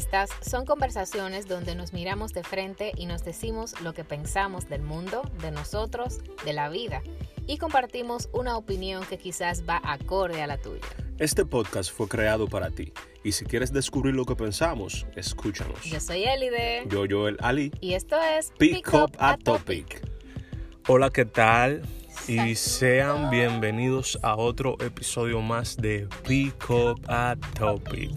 Estas son conversaciones donde nos miramos de frente y nos decimos lo que pensamos del mundo, de nosotros, de la vida y compartimos una opinión que quizás va acorde a la tuya. Este podcast fue creado para ti y si quieres descubrir lo que pensamos, escúchanos. Yo soy Elide. Yo, Joel Ali. Y esto es Pick, Up a topic. Hola, ¿qué tal? Y sean bienvenidos a otro episodio más de Pick Up a Topic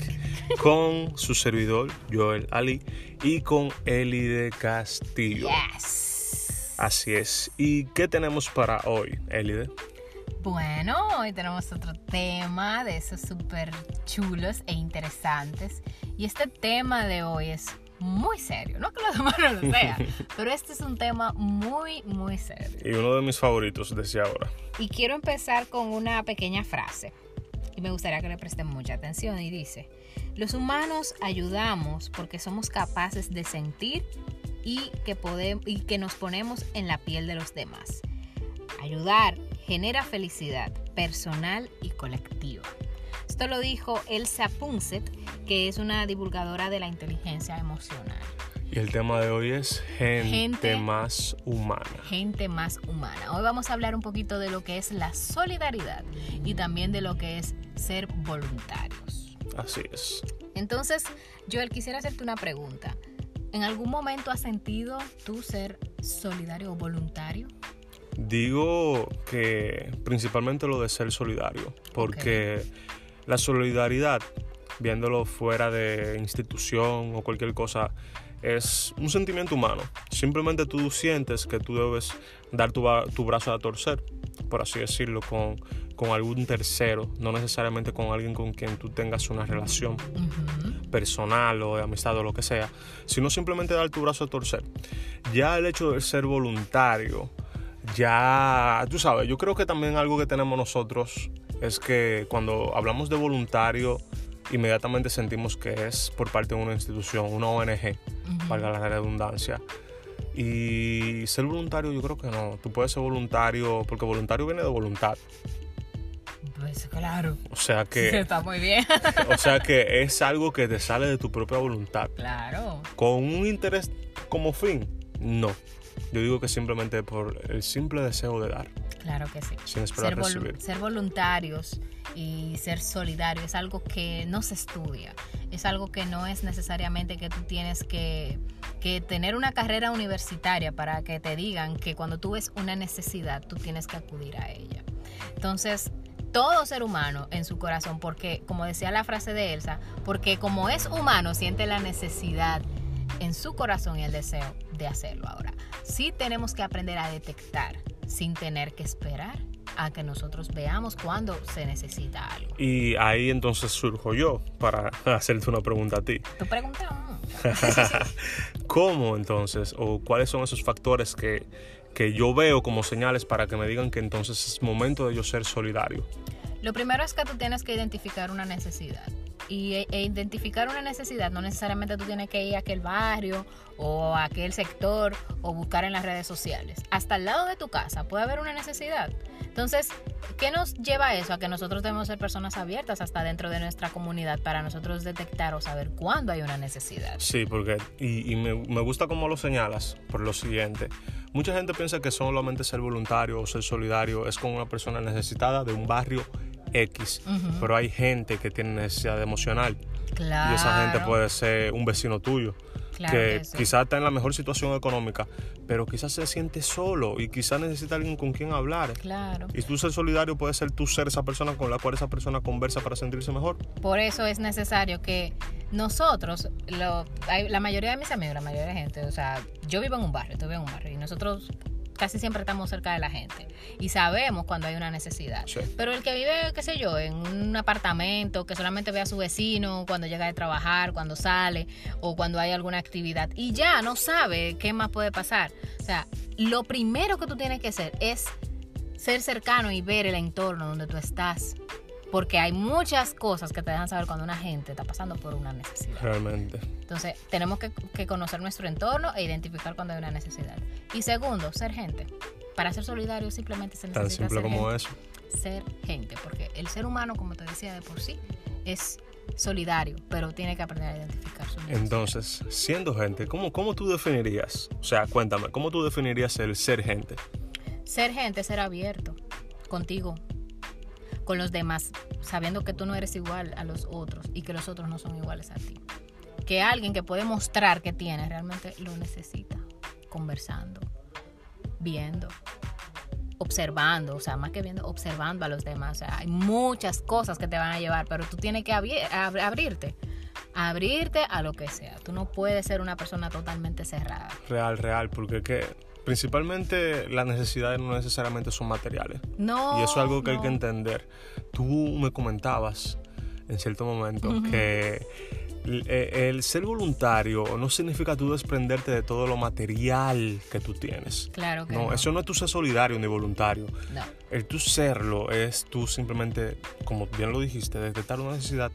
con su servidor Joel Ali y con Elide Castillo. Yes. Así es. ¿Y qué tenemos para hoy, Elide? Bueno, hoy tenemos otro tema de esos súper chulos e interesantes. Y este tema de hoy es muy serio. No que los demás no lo sean, pero este es un tema muy, muy serio. Y uno de mis favoritos desde ahora. Y quiero empezar con una pequeña frase. Y me gustaría que le presten mucha atención. Y dice, los humanos ayudamos porque somos capaces de sentir y que, podemos, y que nos ponemos en la piel de los demás. Ayudar genera felicidad personal y colectiva. Esto lo dijo Elsa Punset, que es una divulgadora de la inteligencia emocional. Y el tema de hoy es gente, Gente- más humana. Gente más humana. Hoy vamos a hablar un poquito de lo que es la solidaridad y también de lo que es ser voluntarios. Así es. Entonces, Joel, quisiera hacerte una pregunta. ¿En algún momento has sentido tú ser solidario o voluntario? Digo que principalmente lo de ser solidario, porque la solidaridad, viéndolo fuera de institución o cualquier cosa, es un sentimiento humano. Simplemente tú sientes que tú debes dar tu, tu brazo a torcer, por así decirlo, con, con algún tercero, no necesariamente con alguien con quien tú tengas una relación personal o de amistad o lo que sea, sino simplemente dar tu brazo a torcer. Ya el hecho de ser voluntario, ya, tú sabes, yo creo que también algo que tenemos nosotros es que cuando hablamos de voluntario, inmediatamente sentimos que es por parte de una institución, una ONG, Ujú. valga la redundancia. Y ser voluntario yo creo que no, tú puedes ser voluntario porque voluntario viene de voluntad. Pues claro. O sea que, Está muy bien. o sea que es algo que te sale de tu propia voluntad. claro. con un interés como fin, no. Yo digo que simplemente por el simple deseo de dar, Claro que sí. sin esperar Ser, recibir. ser voluntarios y ser solidarios es algo que no se estudia. Es algo que no es necesariamente que tú tienes que, que tener una carrera universitaria para que te digan que cuando tú ves una necesidad, tú tienes que acudir a ella. Entonces, todo ser humano en su corazón, porque como decía la frase de Elsa, porque como es humano, siente la necesidad en su corazón el deseo de hacerlo. Ahora, sí tenemos que aprender a detectar sin tener que esperar a que nosotros veamos cuando se necesita algo. Y ahí entonces surjo yo para hacerte una pregunta a ti. Tu pregunta, mm, ¿Cómo entonces o cuáles son esos factores que, que yo veo como señales para que me digan que entonces es momento de yo ser solidario? Lo primero es que tú tienes que identificar una necesidad. Y e- e identificar una necesidad no necesariamente tú tienes que ir a aquel barrio o a aquel sector o buscar en las redes sociales. Hasta al lado de tu casa puede haber una necesidad. Entonces, ¿qué nos lleva a eso? A que nosotros debemos ser personas abiertas hasta dentro de nuestra comunidad para nosotros detectar o saber cuándo hay una necesidad. Sí, porque, y, y me, me gusta cómo lo señalas por lo siguiente. Mucha gente piensa que solamente ser voluntario o ser solidario es con una persona necesitada de un barrio X, pero hay gente que tiene necesidad emocional Claro. y esa gente puede ser un vecino tuyo Claro que que sí. quizás está en la mejor situación económica, pero quizás se siente solo y quizás necesita alguien con quien hablar. Claro. Y tú ser solidario puede ser tú ser esa persona con la cual esa persona conversa para sentirse mejor. Por eso es necesario que nosotros, lo- la mayoría de mis amigos, la mayoría de gente, o sea, yo vivo en un barrio, tú vives en un barrio, y nosotros casi siempre estamos cerca de la gente y sabemos cuando hay una necesidad. Sí. Pero el que vive, qué sé yo, en un apartamento, que solamente ve a su vecino cuando llega de trabajar, cuando sale o cuando hay alguna actividad y ya no sabe qué más puede pasar. O sea, lo primero que tú tienes que hacer es ser cercano y ver el entorno donde tú estás. Porque hay muchas cosas que te dejan saber cuando una gente está pasando por una necesidad. Realmente. Entonces, tenemos que, que conocer nuestro entorno e identificar cuando hay una necesidad. Y segundo, ser gente. Para ser solidario simplemente se necesita Tan simple ser como gente. eso. Ser gente, porque el ser humano, como te decía de por sí, es solidario, pero tiene que aprender a identificar su. Entonces, siendo gente, ¿cómo, ¿cómo tú definirías? O sea, cuéntame, ¿cómo tú definirías el ser gente? Ser gente es ser abierto contigo, con los demás, sabiendo que tú no eres igual a los otros y que los otros no son iguales a ti. Que alguien que puede mostrar que tiene realmente lo necesita, conversando, viendo, observando, o sea, más que viendo, observando a los demás. O sea, hay muchas cosas que te van a llevar, pero tú tienes que abrir, ab- abrirte, abrirte a lo que sea. Tú no puedes ser una persona totalmente cerrada. Real, real, porque que principalmente las necesidades no necesariamente son materiales. No. Y eso es algo que hay que entender. Tú me comentabas en cierto momento que el, el ser voluntario no significa tú desprenderte de todo lo material que tú tienes. Claro que No, no. eso no es tú ser solidario ni voluntario. No. El tú serlo es tú simplemente, como bien lo dijiste, detectar una necesidad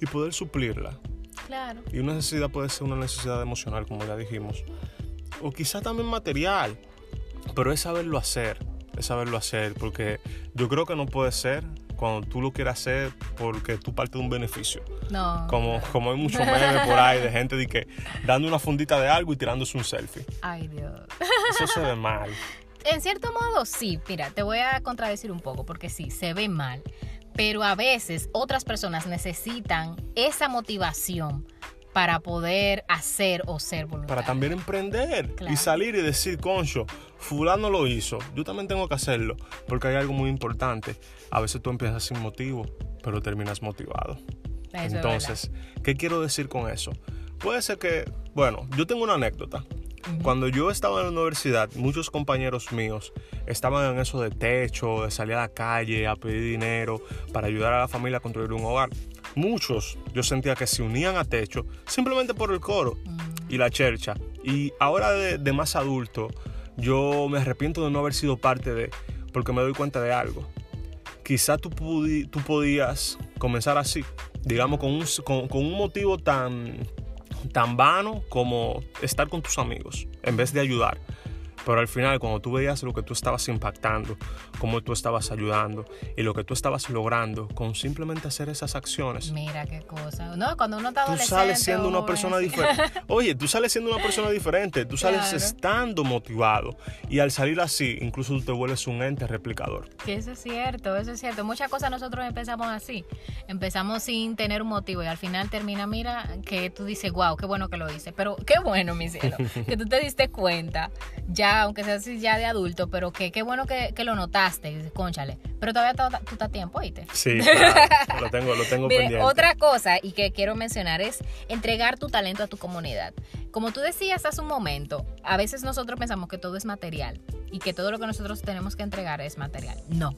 y poder suplirla. Claro. Y una necesidad puede ser una necesidad emocional, como ya dijimos. O quizá también material. Pero es saberlo hacer. Es saberlo hacer. Porque yo creo que no puede ser cuando tú lo quieras hacer porque tú partes de un beneficio. No. Como, como hay muchos memes por ahí de gente de que dando una fundita de algo y tirándose un selfie. Ay, Dios. Eso se ve mal. En cierto modo, sí. Mira, te voy a contradecir un poco porque sí, se ve mal. Pero a veces otras personas necesitan esa motivación para poder hacer o ser voluntario. Para también emprender Claro. y salir y decir, concho, fulano lo hizo, yo también tengo que hacerlo, porque hay algo muy importante. A veces tú empiezas sin motivo, pero terminas motivado. Eso Entonces, ¿qué quiero decir con eso? Puede ser que, bueno, yo tengo una anécdota. Cuando yo estaba en la universidad, muchos compañeros míos estaban en eso de techo, de salir a la calle a pedir dinero para ayudar a la familia a construir un hogar. Muchos yo sentía que se unían a techo simplemente por el coro y la chercha. Y ahora de, de más adulto, yo me arrepiento de no haber sido parte de, porque me doy cuenta de algo. Quizá tú, tú podías comenzar así, digamos, con un, con, con un motivo tan, tan vano como estar con tus amigos, en vez de ayudar. Pero al final, cuando tú veías lo que tú estabas impactando, cómo tú estabas ayudando y lo que tú estabas logrando con simplemente hacer esas acciones, Mira qué cosa. No, cuando uno está tú sales siendo una persona diferente. Oye, tú sales siendo una persona diferente, tú sales Claro. estando motivado y al salir así, incluso tú te vuelves un ente replicador. Que eso es cierto, eso es cierto. Muchas cosas nosotros empezamos así. Empezamos sin tener un motivo y al final termina, mira, que tú dices, wow, qué bueno que lo hice. Pero qué bueno, mi cielo, que tú te diste cuenta, ya, aunque sea así ya de adulto, pero que qué bueno que, que lo notaste, y dices, cónchale. Pero todavía to- tú estás a tiempo, ¿oíste? Sí, claro, lo tengo, lo tengo Mire, pendiente. otra cosa y que quiero mencionar es entregar tu talento a tu comunidad. Como tú decías hace un momento, a veces nosotros pensamos que todo es material y que todo lo que nosotros tenemos que entregar es material. No.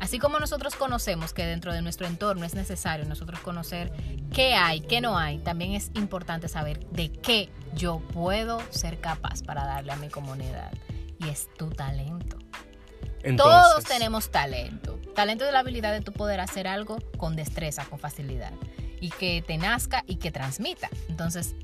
Así como nosotros conocemos que dentro de nuestro entorno es necesario nosotros conocer qué hay, qué no hay, también es importante saber de qué yo puedo ser capaz para darle a mi comunidad. Y es tu talento. Entonces, Todos tenemos talento. Talento es la habilidad de tu poder hacer algo con destreza, con facilidad. Y que te nazca y que transmita. Entonces,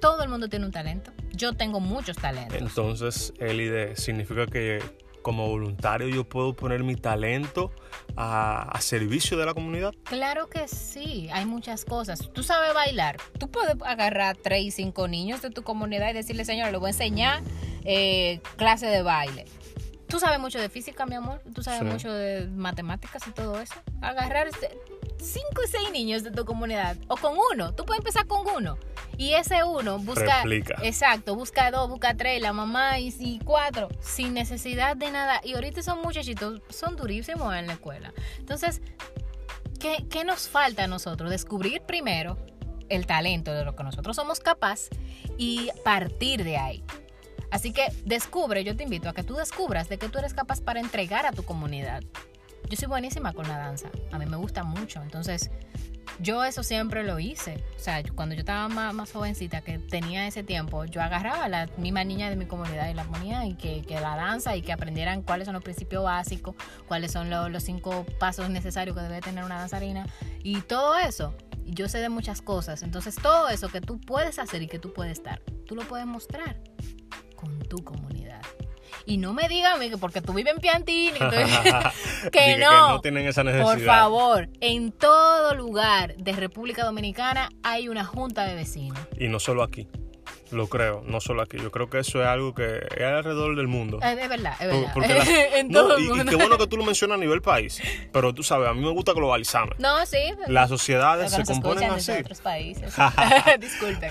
todo el mundo tiene un talento. Yo tengo muchos talentos. Entonces, Elide, significa que como voluntario yo puedo poner mi talento a, a servicio de la comunidad. Claro que sí, hay muchas cosas. Tú sabes bailar. Tú puedes agarrar tres y cinco niños de tu comunidad y decirle, señora, le voy a enseñar eh, clase de baile. Tú sabes mucho de física, mi amor. Tú sabes Sí. mucho de matemáticas y todo eso. Agarrar este- cinco y seis niños de tu comunidad. O con uno. Tú puedes empezar con uno. Y ese uno busca. Replica. Exacto, busca dos, busca tres, la mamá y, y cuatro. Sin necesidad de nada. Y ahorita son muchachitos, son durísimos en la escuela. Entonces, ¿qué, qué nos falta a nosotros? Descubrir primero el talento de lo que nosotros somos capaz y partir de ahí. Así que descubre, yo te invito a que tú descubras de que tú eres capaz para entregar a tu comunidad. Yo soy buenísima con la danza, a mí me gusta mucho, entonces yo eso siempre lo hice. O sea, cuando yo estaba más, más jovencita, que tenía ese tiempo, yo agarraba a la misma niña de mi comunidad y la ponía y que, que la danza y que aprendieran cuáles son los principios básicos, cuáles son lo- los cinco pasos necesarios que debe tener una danzarina y todo eso. Yo sé de muchas cosas, entonces todo eso que tú puedes hacer y que tú puedes dar, tú lo puedes mostrar con tu comunidad. Y no me digan a mí que porque tú vives en Piantini, que, Dije no. no tienen esa necesidad. Por favor, en todo lugar de República Dominicana hay una junta de vecinos. Y no solo aquí. Lo creo, no solo aquí. Yo creo que eso es algo que es alrededor del mundo. Es, es verdad, es verdad. porque la- en no, todo y, el y mundo. qué bueno que tú lo mencionas a nivel país. Pero tú sabes, a mí me gusta globalizarme. No, sí. Las sociedades se componen así. otros países. Disculpen.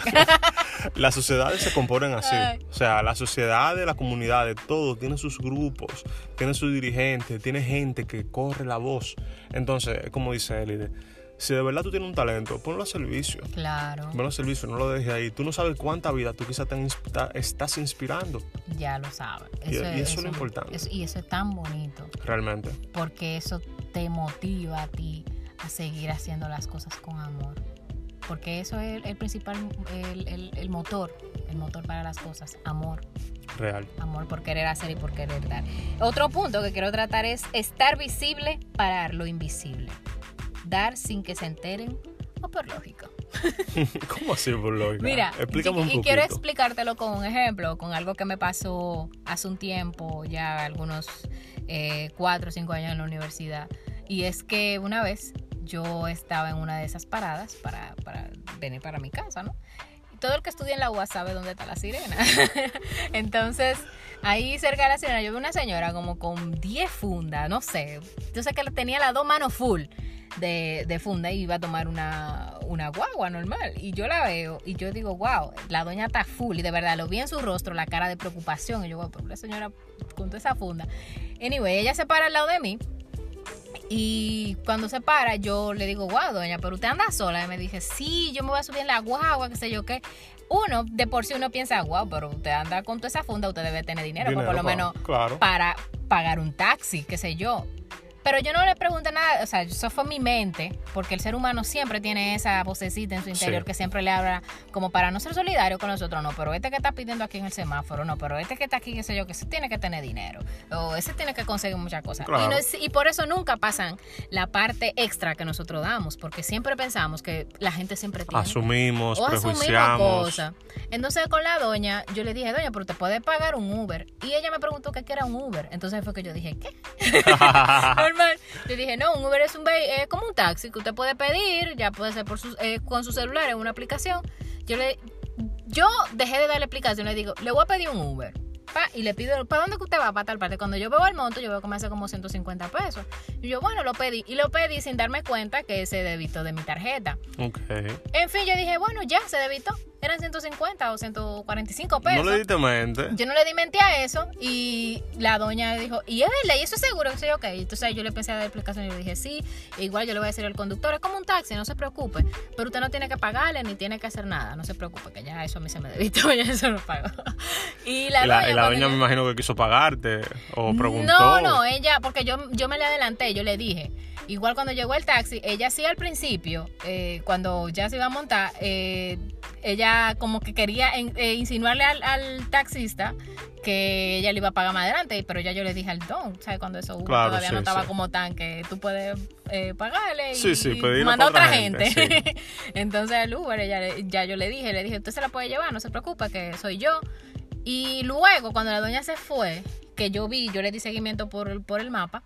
Las sociedades se componen así. O sea, las sociedades, las comunidades, todo tiene sus grupos, tiene sus dirigentes, tiene gente que corre la voz. Entonces, es como dice Elide, si de verdad tú tienes un talento, ponlo a servicio. claro, Ponlo a servicio, no lo dejes ahí. Tú no sabes cuánta vida tú quizás estás inspirando, ya lo saben. Y- y eso es lo importante. eso- y eso es tan bonito. realmente. porque eso te motiva a ti a seguir haciendo las cosas con amor. Porque eso es el, el principal, el, el- el motor, el motor para las cosas, amor. Real. Amor por querer hacer y por querer dar. Otro punto que quiero tratar es estar visible para lo invisible. Dar sin que se enteren o por lógica. ¿Cómo así, por lógica? Mira, explícame y, un y quiero explicártelo con un ejemplo, con algo que me pasó hace un tiempo, ya algunos eh, cuatro o cinco años en la universidad. Y es que una vez yo estaba en una de esas paradas para, para venir para mi casa, ¿no? Todo el que estudia en la UAS sabe dónde está la sirena. Entonces, ahí cerca de la sirena yo vi una señora como con 10 fundas, no sé. Yo sé que tenía las dos manos full de, de funda y iba a tomar una, una guagua normal. Y yo la veo y yo digo, wow, la doña está full. Y de verdad lo vi en su rostro, la cara de preocupación. Y yo, wow, pero la señora con toda esa funda. Anyway, ella se para al lado de mí. Y cuando se para, yo le digo, wow, doña, pero usted anda sola. Y me dije, sí, yo me voy a subir en la guagua, qué sé yo qué. Uno, de por sí uno piensa, wow, pero usted anda con toda esa funda, usted debe tener dinero, pues por lo menos Claro. para pagar un taxi, qué sé yo. Pero yo no le pregunté nada, o sea, eso fue mi mente, porque el ser humano siempre tiene esa vocecita en su interior Sí. que siempre le habla como para no ser solidario con nosotros, no, pero este que está pidiendo aquí en el semáforo, no, pero este que está aquí, qué sé yo, que ese tiene que tener dinero, o ese tiene que conseguir muchas cosas. Y, no y por eso nunca pasan la parte extra que nosotros damos, porque siempre pensamos que la gente siempre tiene Asumimos, o asumimos prejuiciamos. cosas. Entonces con la doña, yo le dije, doña, pero te puede pagar un Uber. Y ella me preguntó que qué era un Uber. Entonces fue que yo dije, ¿qué? Normal. Yo dije, no, un Uber es un eh, como un taxi que usted puede pedir, ya puede ser por eh, con su celular en una aplicación. Yo le yo dejé de darle explicación, le digo, le voy a pedir un Uber. Pa, y le pido, ¿para dónde que usted va? Para tal parte. Cuando yo veo el monto, yo veo que me hace como 150 pesos. Y yo, bueno, lo pedí. Y lo pedí sin darme cuenta que se debitó de mi tarjeta. En fin, yo dije, bueno, ya se debitó. Eran 150 o 145 pesos. No le diste mente. Yo no le di mente a eso y la doña dijo, ¿y es verdad? ¿Y eso es seguro? Soy ok. Entonces yo le empecé a dar explicación y le dije, sí, igual yo le voy a decir al conductor, es como un taxi, no se preocupe. Pero usted no tiene que pagarle ni tiene que hacer nada, no se preocupe, que ya eso a mí se me debitó, ya eso lo pago. Y la Y la, doña, y la cuando doña yo- me imagino que quiso pagarte o preguntó. no, no, ella, porque yo, yo me le adelanté, yo le dije. Igual cuando llegó el taxi, ella sí al principio, eh, cuando ya se iba a montar, eh, ella como que quería en- eh, insinuarle al, al taxista que ella le iba a pagar más adelante, pero ya yo le dije al don, ¿sabes? Cuando eso Claro, todavía sí, no estaba sí. como tan que tú puedes eh, pagarle y, Sí, y a otra gente. gente, Entonces el Uber, ella, ya yo le dije, le dije, usted se la puede llevar, no se preocupe, que soy yo. Y luego, cuando la doña se fue, que yo vi, yo le di seguimiento por, por el mapa,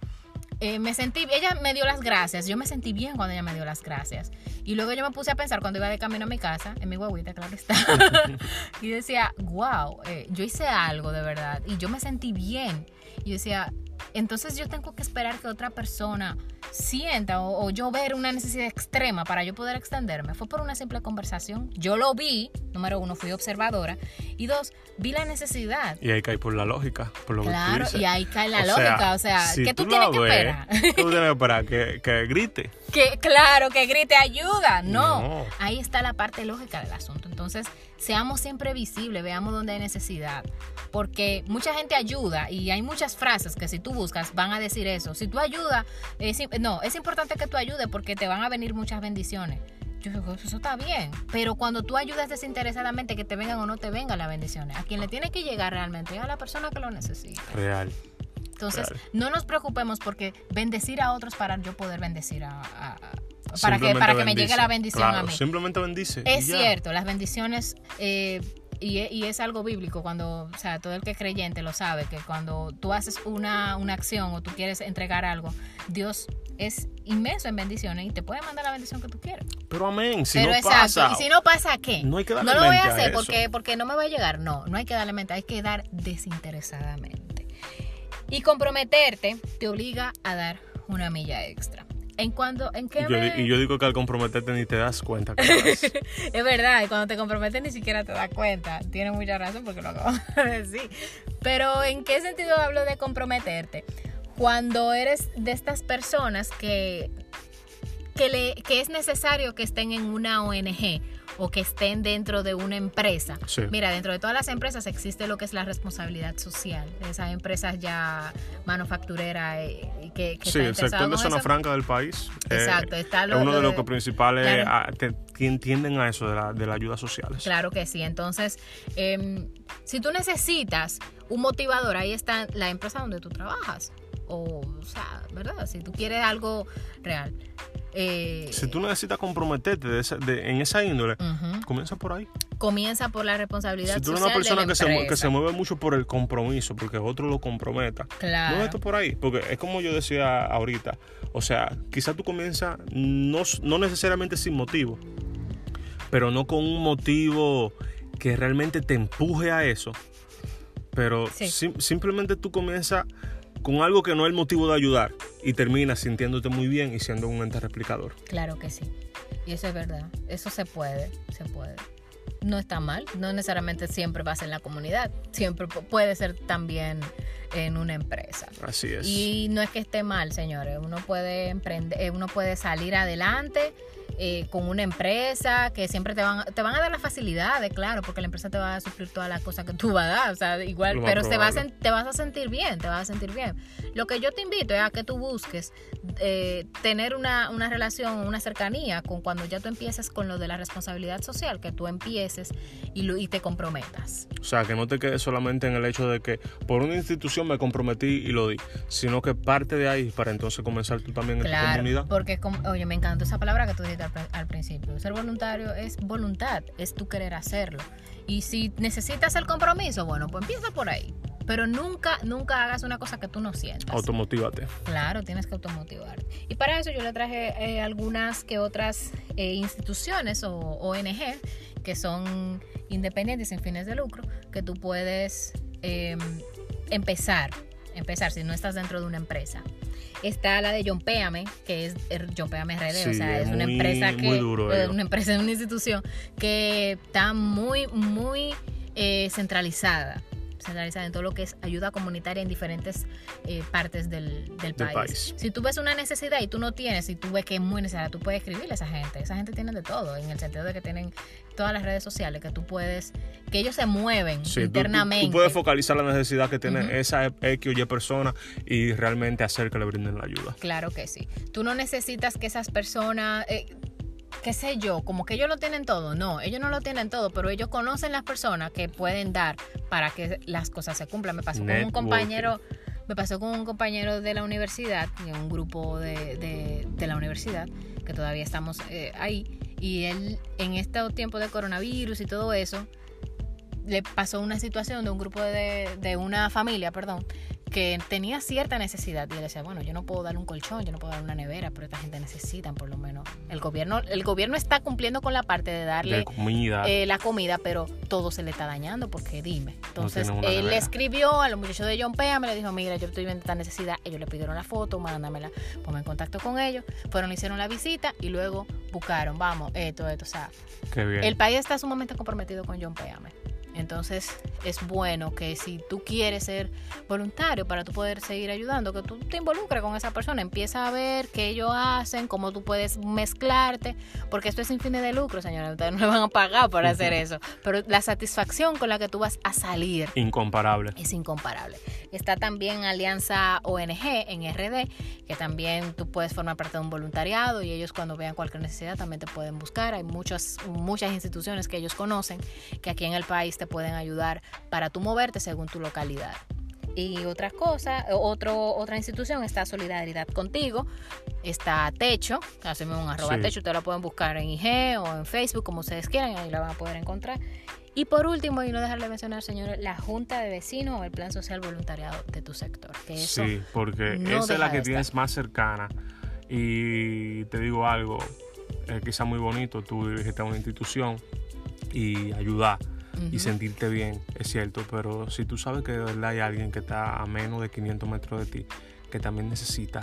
eh, me sentí, ella me dio las gracias, yo me sentí bien cuando ella me dio las gracias. Y luego yo me puse a pensar cuando iba de camino a mi casa, en mi guaguita, claro está, y decía, wow, eh, yo hice algo de verdad y yo me sentí bien. Y yo decía, entonces yo tengo que esperar que otra persona sienta o, o yo ver una necesidad extrema para yo poder extenderme. Fue por una simple conversación. Yo lo vi, número uno, fui observadora. Y dos, vi la necesidad. Y ahí cae por la lógica, por lo que tú Claro, dices. y ahí cae la O sea, lógica. o sea, si ¿qué tú, tú tienes que ves, esperar? ¿qué tú tienes que esperar? Que, que grite. que claro, que grite ayuda. No. No. Ahí está la parte lógica del asunto. Entonces, seamos siempre visibles, veamos dónde hay necesidad. Porque mucha gente ayuda y hay muchas frases que si tú buscas van a decir eso. Si tú ayudas, es no, es importante que tú ayudes porque te van a venir muchas bendiciones. Yo digo, eso está bien. Pero cuando tú ayudas desinteresadamente, que te vengan o no te vengan las bendiciones, a quien le tiene que llegar realmente es a la persona que lo necesita. Real. Entonces, no nos preocupemos porque bendecir a otros para yo poder bendecir a- para que, para que me llegue la bendición Claro, a mí. Simplemente bendice. Es cierto, las bendiciones eh, y, e- y es algo bíblico cuando, o sea, todo el que es creyente lo sabe, que cuando tú haces una, una acción o tú quieres entregar algo, Dios es inmenso en bendiciones y te puede mandar la bendición que tú quieras. Pero amén, si Pero no exacto, pasa. y si no pasa, ¿qué? No hay que darle lo voy a hacer porque, porque no me va a llegar. No, no hay que darle mente, hay que dar desinteresadamente. Y comprometerte te obliga a dar una milla extra. En cuando, en qué Yo me- y yo digo que al comprometerte ni te das cuenta que lo. Es verdad, y cuando te comprometes ni siquiera te das cuenta. Tienes mucha razón porque lo acabo de decir. Pero ¿en qué sentido hablo de comprometerte? Cuando eres de estas personas que, que, le, que es necesario que estén en una ONG o que estén dentro de una empresa. Sí. Mira, dentro de todas las empresas existe lo que es la responsabilidad social. Esas empresas ya manufactureras eh, que, que Sí, el sector de zona eso. franca del país eh, Exacto, está lo es uno de de- los principales Claro. ah, que entienden a eso de la, de la ayuda sociales. Claro que sí. Entonces, em, si tú necesitas un motivador, ahí está la empresa donde tú trabajas. O, o sea, ¿verdad? Si tú quieres algo real. Eh, Si tú necesitas comprometerte de esa- de- en esa índole, ujú. comienza por ahí. Comienza por la responsabilidad Si tú eres una persona que se, que se mueve mucho por el compromiso, porque otro lo comprometa, Claro. muévete por ahí. Porque es como yo decía ahorita. O sea, quizás tú comienzas no, no necesariamente sin motivo, pero no con un motivo que realmente te empuje a eso. Pero Sí. sim- simplemente tú comienzas con algo que no es el motivo de ayudar y terminas sintiéndote muy bien y siendo un ente replicador. Claro que sí. Y eso es verdad. Eso se puede, se puede. No está mal. No necesariamente siempre va a ser en la comunidad. Siempre pu- puede ser también en una empresa. Así es. Y no es que esté mal, señores. Uno puede emprender, eh, uno puede salir adelante eh, con una empresa que siempre te van, te van a dar las facilidades, claro, porque la empresa te va a suplir todas las cosas que tú vas a dar, o sea, igual, Lo pero te vas, a, te vas a sentir bien, te vas a sentir bien. Lo que yo te invito es a que tú busques eh, tener una, una relación, una cercanía con cuando ya tú empieces con lo de la responsabilidad social, que tú empieces y, lo, y te comprometas. O sea, que no te quedes solamente en el hecho de que por una institución me comprometí y lo di, sino que parte de ahí para entonces comenzar tú también en tu Claro, comunidad. porque oye, me encantó esa palabra que tú dijiste al, al principio. Ser voluntario es voluntad, es tu querer hacerlo. Y si necesitas el compromiso, bueno, pues empieza por ahí. Pero nunca, nunca hagas una cosa que tú no sientas. Automotívate. Claro, tienes que automotivarte. Y para eso yo le traje eh, algunas que otras eh, instituciones o ONG que son independientes sin fines de lucro, que tú puedes eh, empezar, empezar si no estás dentro de una empresa. Está la de John Péame, que es er, John Péame RD, o sea, es, es una muy- empresa que muy duro eh, una empresa, una institución que está muy, muy eh, centralizada centralizada en todo lo que es ayuda comunitaria en diferentes eh, partes del, del Del país. país. Si tú ves una necesidad y tú no tienes, y tú ves que es muy necesaria, tú puedes escribirle a esa gente. Esa gente tiene de todo, en el sentido de que tienen todas las redes sociales, que tú puedes, que ellos se mueven Sí, tú- tú- internamente. Tú, puedes focalizar la necesidad que tiene esa X o Y persona y realmente hacer que le brinden la ayuda. Claro que sí. Tú no necesitas que esas personas, eh, qué sé yo, como que ellos lo tienen todo. No, ellos no lo tienen todo, pero ellos conocen las personas que pueden dar para que las cosas se cumplan. Me pasó con un compañero, me pasó con un compañero de la universidad, de un grupo de, de- de la universidad, que todavía estamos eh, ahí, y él en este tiempo de coronavirus y todo eso, le pasó una situación de un grupo de, de una familia, perdón, que tenía cierta necesidad y él decía, bueno, yo no puedo dar un colchón, yo no puedo dar una nevera, pero esta gente necesita por lo menos. El gobierno, el gobierno está cumpliendo con la parte de darle De comida. eh, la comida, pero todo se le está dañando porque dime. Entonces él le escribió a los muchachos de John Pea, me le dijo, mira, yo estoy viendo esta necesidad. Ellos le pidieron la foto, mándamela, ponme en contacto con ellos. Fueron, hicieron la visita y luego buscaron, vamos, esto, esto, o sea, Qué bien. el país está sumamente comprometido con John Péame. Entonces es bueno que si tú quieres ser voluntario para tú poder seguir ayudando, que tú te involucres con esa persona, empieza a ver qué ellos hacen, cómo tú puedes mezclarte, porque esto es sin fines de lucro, señora, ustedes no le van a pagar por hacer eso, pero la satisfacción con la que tú vas a salir Incomparable. es incomparable. Está también Alianza ONG en RD, que también tú puedes formar parte de un voluntariado y ellos cuando vean cualquier necesidad también te pueden buscar. Hay muchas, muchas instituciones que ellos conocen que aquí en el país te pueden ayudar para tú moverte según tu localidad. y otras cosas, otro, otra institución está Solidaridad Contigo, está Techo, hacemos un arroba Techo, ustedes lo pueden buscar en IG o en Facebook, como ustedes quieran, ahí la van a poder encontrar. Y por último, y no dejarle mencionar, señores, la Junta de Vecinos o el Plan Social Voluntariado de tu sector. sí, porque esa es la que tienes más cercana. Y te digo algo, es quizá muy bonito tú dirigirte a una institución y ayudar y sentirte bien, es cierto, pero si tú sabes que de verdad hay alguien que está a menos de 500 metros de ti, que también necesita,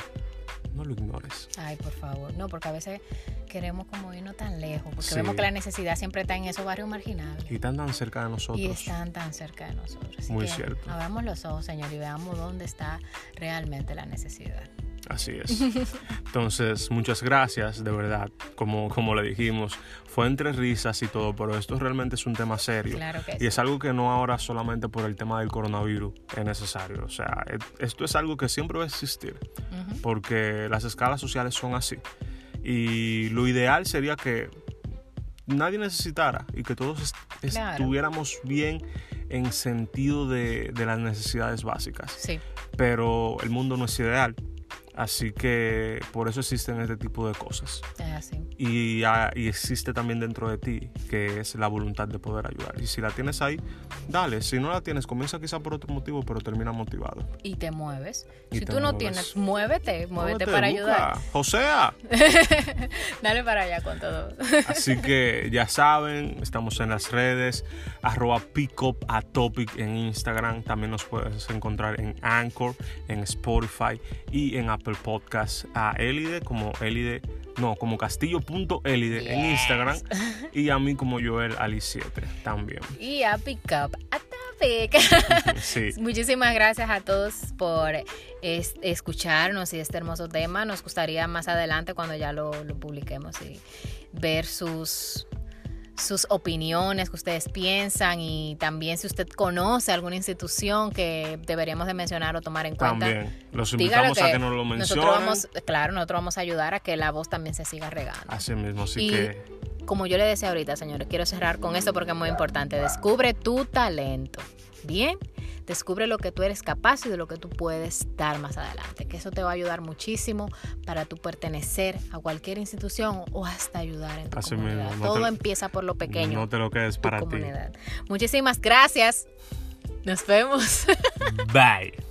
no lo ignores. Ay, por favor, no, porque a veces queremos como irnos tan lejos, porque vemos que la necesidad siempre está en esos barrios marginales. Y están tan cerca de nosotros. Y están tan cerca de nosotros. Muy cierto. Abramos los ojos, Señor, y veamos dónde está realmente la necesidad. Así es. Entonces, muchas gracias, de verdad. Como, como le dijimos, fue entre risas y todo, pero esto realmente es un tema serio. Claro que y es algo que no ahora solamente por el tema del coronavirus es necesario. O sea, esto es algo que siempre va a existir, porque las escalas sociales son así. Y lo ideal sería que nadie necesitara y que todos estuviéramos bien en sentido de, de, las necesidades básicas. Sí. Pero el mundo no es ideal. Así que por eso existen este tipo de cosas. Es así. Y, ah, y, existe también dentro de ti, que es la voluntad de poder ayudar. Y si la tienes ahí, dale. Si no la tienes, comienza quizá por otro motivo, pero termina motivado. Y te mueves. si tú no tienes, muévete, muévete, para ayudar. Josea. dale para allá con todo. Así que ya saben, estamos en las redes, arroba en Instagram. También nos puedes encontrar en Anchor, en Spotify y en Apple Podcast a Elide como Elide, no, como castillo.elide en Instagram y a mí como Joel Ali 7 también. Y a Pick Up a Topic. Muchísimas gracias a todos por escucharnos y este hermoso tema. Nos gustaría más adelante cuando ya lo, lo publiquemos y ver sus sus opiniones que ustedes piensan y también si usted conoce alguna institución que deberíamos de mencionar o tomar en cuenta. También, los invitamos a que nos lo mencionen. Nosotros vamos, claro, nosotros vamos a ayudar a que la voz también se siga regando. Así mismo, así que... Como yo le decía ahorita, señores, quiero cerrar con esto porque es muy importante. Descubre tu talento. Bien, descubre lo que tú eres capaz y de lo que tú puedes dar más adelante, que eso te va a ayudar muchísimo para tú pertenecer a cualquier institución o hasta ayudar en tu comunidad. Todo empieza por lo pequeño. No te lo quedes para ti. Muchísimas gracias. Nos vemos. Bye.